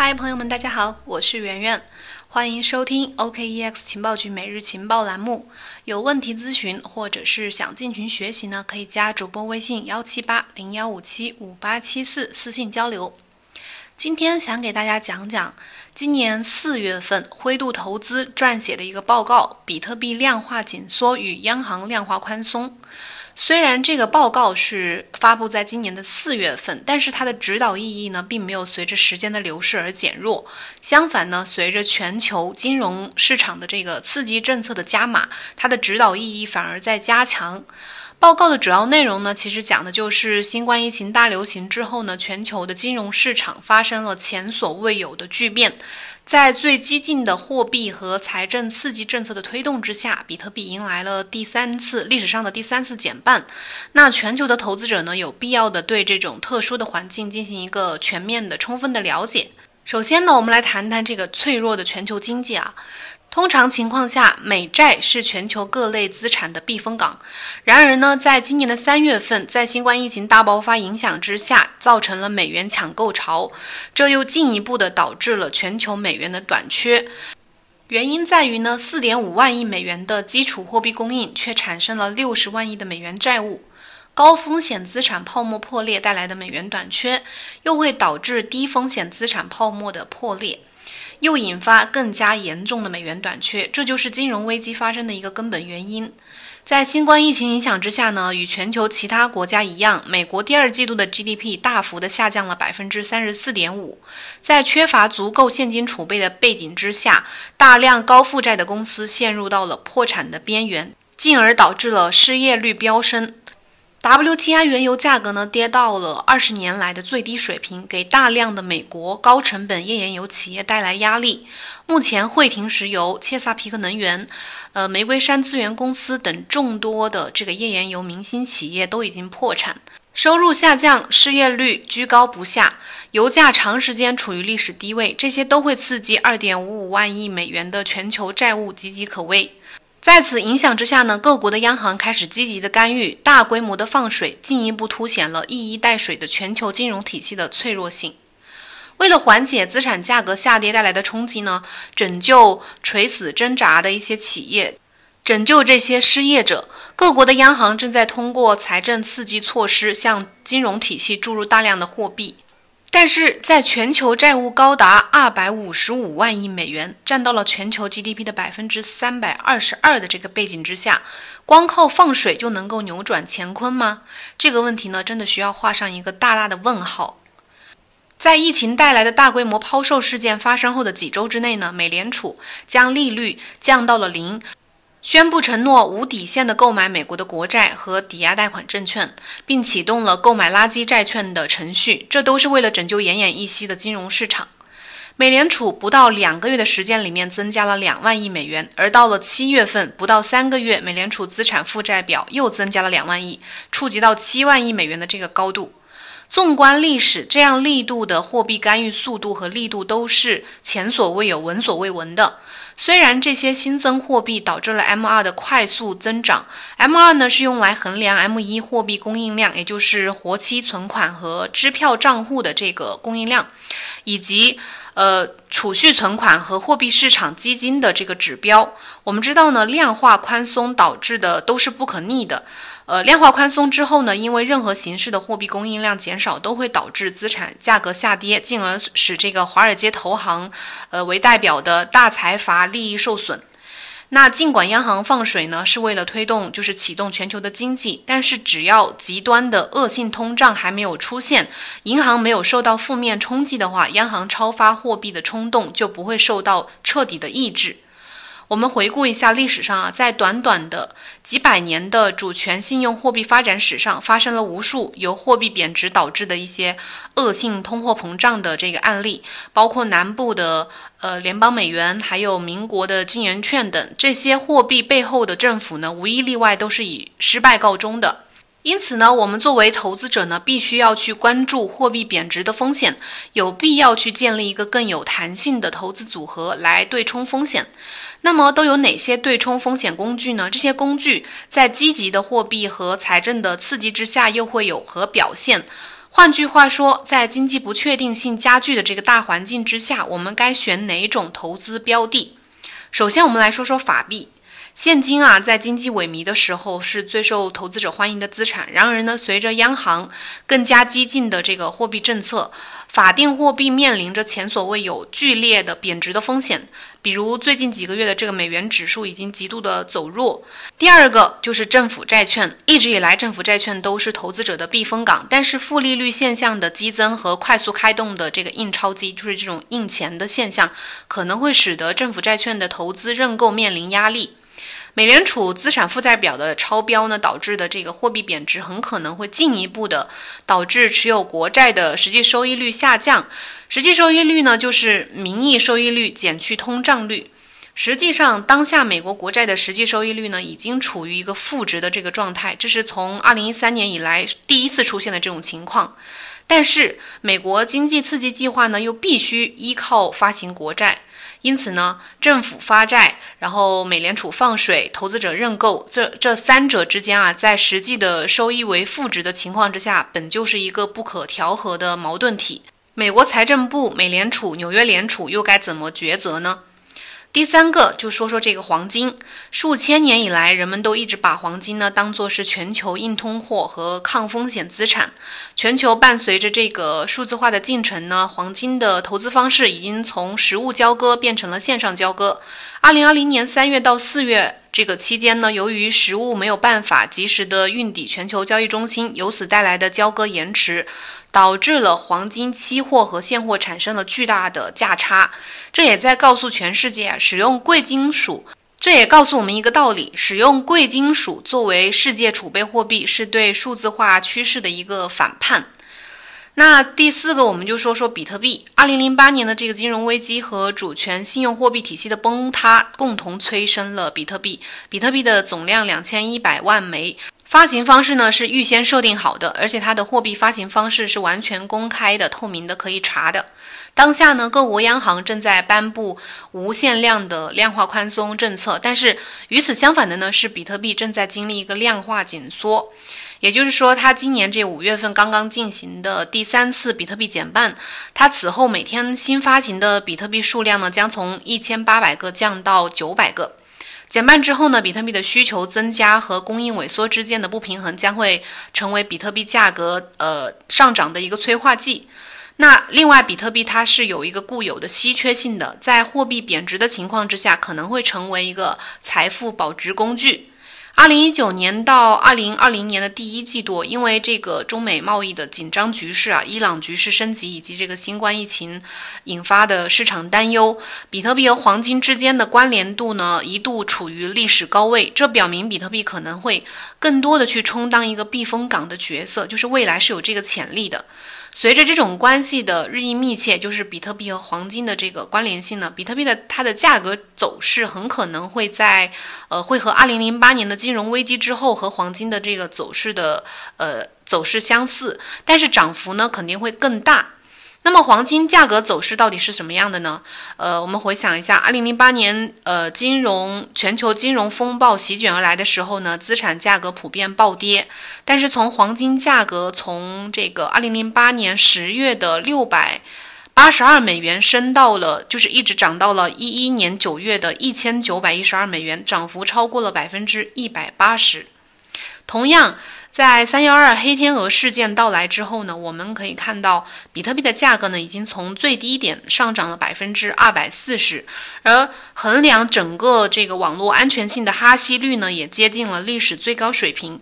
嗨，朋友们，大家好，我是圆圆，欢迎收听 OKEX 情报局每日情报栏目。有问题咨询或者是想进群学习呢，可以加主播微信幺七八零幺五七五八七四私信交流。今天想给大家讲讲今年四月份灰度投资撰写的一个报告：比特币量化紧缩与央行量化宽松。虽然这个报告是发布在今年的四月份，但是它的指导意义呢，并没有随着时间的流逝而减弱。相反呢，随着全球金融市场的这个刺激政策的加码，它的指导意义反而在加强。报告的主要内容呢，其实讲的就是新冠疫情大流行之后呢，全球的金融市场发生了前所未有的巨变。在最激进的货币和财政刺激政策的推动之下，比特币迎来了第三次历史上的第三次减半。那全球的投资者呢，有必要的对这种特殊的环境进行一个全面的、充分的了解。首先呢，我们来谈谈这个脆弱的全球经济啊。通常情况下，美债是全球各类资产的避风港。然而呢，在今年的三月份，在新冠疫情大爆发影响之下，造成了美元抢购潮，这又进一步的导致了全球美元的短缺。原因在于呢，四点五万亿美元的基础货币供应却产生了六十万亿的美元债务。高风险资产泡沫破裂带来的美元短缺，又会导致低风险资产泡沫的破裂。又引发更加严重的美元短缺，这就是金融危机发生的一个根本原因。在新冠疫情影响之下呢，与全球其他国家一样，美国第二季度的 GDP 大幅的下降了百分之三十四点五。在缺乏足够现金储备的背景之下，大量高负债的公司陷入到了破产的边缘，进而导致了失业率飙升。WTI 原油价格呢跌到了二十年来的最低水平，给大量的美国高成本页岩油企业带来压力。目前，惠廷石油、切萨皮克能源、呃玫瑰山资源公司等众多的这个页岩油明星企业都已经破产，收入下降，失业率居高不下，油价长时间处于历史低位，这些都会刺激二点五五万亿美元的全球债务岌岌可危。在此影响之下呢，各国的央行开始积极的干预，大规模的放水，进一步凸显了一衣带水的全球金融体系的脆弱性。为了缓解资产价格下跌带来的冲击呢，拯救垂死挣扎的一些企业，拯救这些失业者，各国的央行正在通过财政刺激措施向金融体系注入大量的货币。但是在全球债务高达二百五十五万亿美元，占到了全球 GDP 的百分之三百二十二的这个背景之下，光靠放水就能够扭转乾坤吗？这个问题呢，真的需要画上一个大大的问号。在疫情带来的大规模抛售事件发生后的几周之内呢，美联储将利率降到了零。宣布承诺无底线的购买美国的国债和抵押贷款证券，并启动了购买垃圾债券的程序，这都是为了拯救奄奄一息的金融市场。美联储不到两个月的时间里面增加了两万亿美元，而到了七月份，不到三个月，美联储资产负债表又增加了两万亿，触及到七万亿美元的这个高度。纵观历史，这样力度的货币干预速度和力度都是前所未有、闻所未闻的。虽然这些新增货币导致了 M2 的快速增长，M2 呢是用来衡量 M1 货币供应量，也就是活期存款和支票账户的这个供应量，以及呃储蓄存款和货币市场基金的这个指标。我们知道呢，量化宽松导致的都是不可逆的。呃，量化宽松之后呢，因为任何形式的货币供应量减少，都会导致资产价格下跌，进而使这个华尔街投行，呃为代表的大财阀利益受损。那尽管央行放水呢，是为了推动，就是启动全球的经济，但是只要极端的恶性通胀还没有出现，银行没有受到负面冲击的话，央行超发货币的冲动就不会受到彻底的抑制。我们回顾一下历史上啊，在短短的几百年的主权信用货币发展史上，发生了无数由货币贬值导致的一些恶性通货膨胀的这个案例，包括南部的呃联邦美元，还有民国的金圆券等这些货币背后的政府呢，无一例外都是以失败告终的。因此呢，我们作为投资者呢，必须要去关注货币贬值的风险，有必要去建立一个更有弹性的投资组合来对冲风险。那么都有哪些对冲风险工具呢？这些工具在积极的货币和财政的刺激之下又会有何表现？换句话说，在经济不确定性加剧的这个大环境之下，我们该选哪种投资标的？首先，我们来说说法币。现金啊，在经济萎靡的时候是最受投资者欢迎的资产。然而呢，随着央行更加激进的这个货币政策，法定货币面临着前所未有剧烈的贬值的风险。比如最近几个月的这个美元指数已经极度的走弱。第二个就是政府债券，一直以来政府债券都是投资者的避风港，但是负利率现象的激增和快速开动的这个印钞机，就是这种印钱的现象，可能会使得政府债券的投资认购面临压力。美联储资产负债表的超标呢，导致的这个货币贬值，很可能会进一步的导致持有国债的实际收益率下降。实际收益率呢，就是名义收益率减去通胀率。实际上，当下美国国债的实际收益率呢，已经处于一个负值的这个状态，这是从二零一三年以来第一次出现的这种情况。但是，美国经济刺激计划呢，又必须依靠发行国债。因此呢，政府发债，然后美联储放水，投资者认购，这这三者之间啊，在实际的收益为负值的情况之下，本就是一个不可调和的矛盾体。美国财政部、美联储、纽约联储又该怎么抉择呢？第三个就说说这个黄金，数千年以来，人们都一直把黄金呢当做是全球硬通货和抗风险资产。全球伴随着这个数字化的进程呢，黄金的投资方式已经从实物交割变成了线上交割。二零二零年三月到四月这个期间呢，由于实物没有办法及时的运抵全球交易中心，由此带来的交割延迟，导致了黄金期货和现货产生了巨大的价差。这也在告诉全世界，使用贵金属，这也告诉我们一个道理：使用贵金属作为世界储备货币，是对数字化趋势的一个反叛。那第四个，我们就说说比特币。二零零八年的这个金融危机和主权信用货币体系的崩塌，共同催生了比特币。比特币的总量两千一百万枚，发行方式呢是预先设定好的，而且它的货币发行方式是完全公开的、透明的，可以查的。当下呢，各国央行正在颁布无限量的量化宽松政策，但是与此相反的呢，是比特币正在经历一个量化紧缩。也就是说，它今年这五月份刚刚进行的第三次比特币减半，它此后每天新发行的比特币数量呢，将从一千八百个降到九百个。减半之后呢，比特币的需求增加和供应萎缩之间的不平衡将会成为比特币价格呃上涨的一个催化剂。那另外，比特币它是有一个固有的稀缺性的，在货币贬值的情况之下，可能会成为一个财富保值工具。二零一九年到二零二零年的第一季度，因为这个中美贸易的紧张局势啊，伊朗局势升级以及这个新冠疫情引发的市场担忧，比特币和黄金之间的关联度呢一度处于历史高位。这表明比特币可能会更多的去充当一个避风港的角色，就是未来是有这个潜力的。随着这种关系的日益密切，就是比特币和黄金的这个关联性呢，比特币的它的价格走势很可能会在，呃，会和二零零八年的金融危机之后和黄金的这个走势的呃走势相似，但是涨幅呢肯定会更大。那么黄金价格走势到底是什么样的呢？呃，我们回想一下，二零零八年，呃，金融全球金融风暴席卷而来的时候呢，资产价格普遍暴跌。但是从黄金价格从这个二零零八年十月的六百八十二美元升到了，就是一直涨到了一一年九月的一千九百一十二美元，涨幅超过了百分之一百八十。同样。在三幺二黑天鹅事件到来之后呢，我们可以看到比特币的价格呢已经从最低点上涨了百分之二百四十，而衡量整个这个网络安全性的哈希率呢也接近了历史最高水平，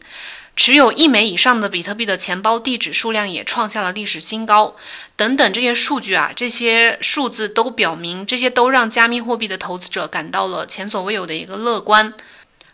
持有一枚以上的比特币的钱包地址数量也创下了历史新高，等等这些数据啊，这些数字都表明，这些都让加密货币的投资者感到了前所未有的一个乐观。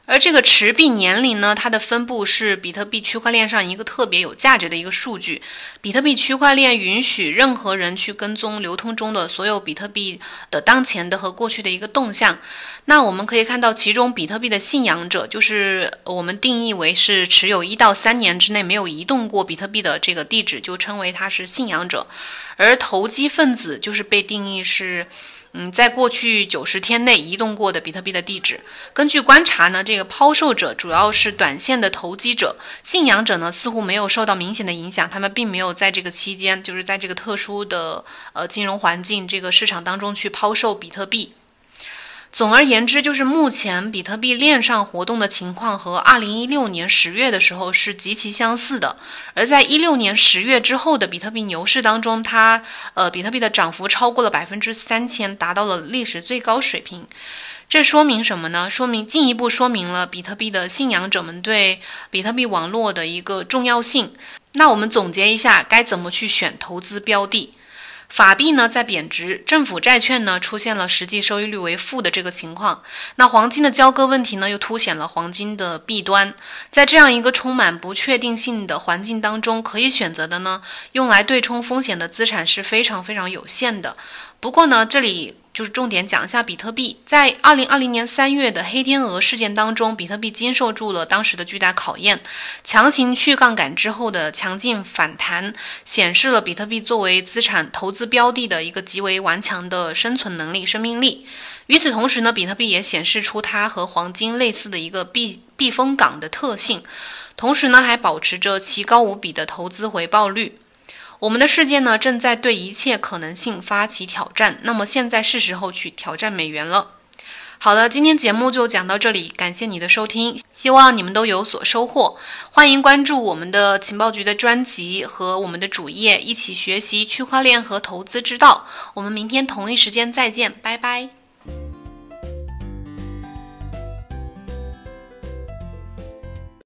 而这个持币年龄呢，它的分布是比特币区块链上一个特别有价值的一个数据。比特币区块链允许任何人去跟踪流通中的所有比特币的当前的和过去的一个动向。那我们可以看到，其中比特币的信仰者，就是我们定义为是持有一到三年之内没有移动过比特币的这个地址，就称为它是信仰者。而投机分子就是被定义是。嗯，在过去九十天内移动过的比特币的地址。根据观察呢，这个抛售者主要是短线的投机者，信仰者呢似乎没有受到明显的影响，他们并没有在这个期间，就是在这个特殊的呃金融环境这个市场当中去抛售比特币。总而言之，就是目前比特币链上活动的情况和二零一六年十月的时候是极其相似的。而在一六年十月之后的比特币牛市当中，它呃比特币的涨幅超过了百分之三千，达到了历史最高水平。这说明什么呢？说明进一步说明了比特币的信仰者们对比特币网络的一个重要性。那我们总结一下，该怎么去选投资标的？法币呢在贬值，政府债券呢出现了实际收益率为负的这个情况。那黄金的交割问题呢又凸显了黄金的弊端。在这样一个充满不确定性的环境当中，可以选择的呢，用来对冲风险的资产是非常非常有限的。不过呢，这里。就是重点讲一下比特币，在二零二零年三月的黑天鹅事件当中，比特币经受住了当时的巨大考验，强行去杠杆之后的强劲反弹，显示了比特币作为资产投资标的的一个极为顽强的生存能力、生命力。与此同时呢，比特币也显示出它和黄金类似的一个避避风港的特性，同时呢，还保持着奇高无比的投资回报率。我们的世界呢，正在对一切可能性发起挑战。那么现在是时候去挑战美元了。好了，今天节目就讲到这里，感谢你的收听，希望你们都有所收获。欢迎关注我们的情报局的专辑和我们的主页，一起学习区块链和投资之道。我们明天同一时间再见，拜拜。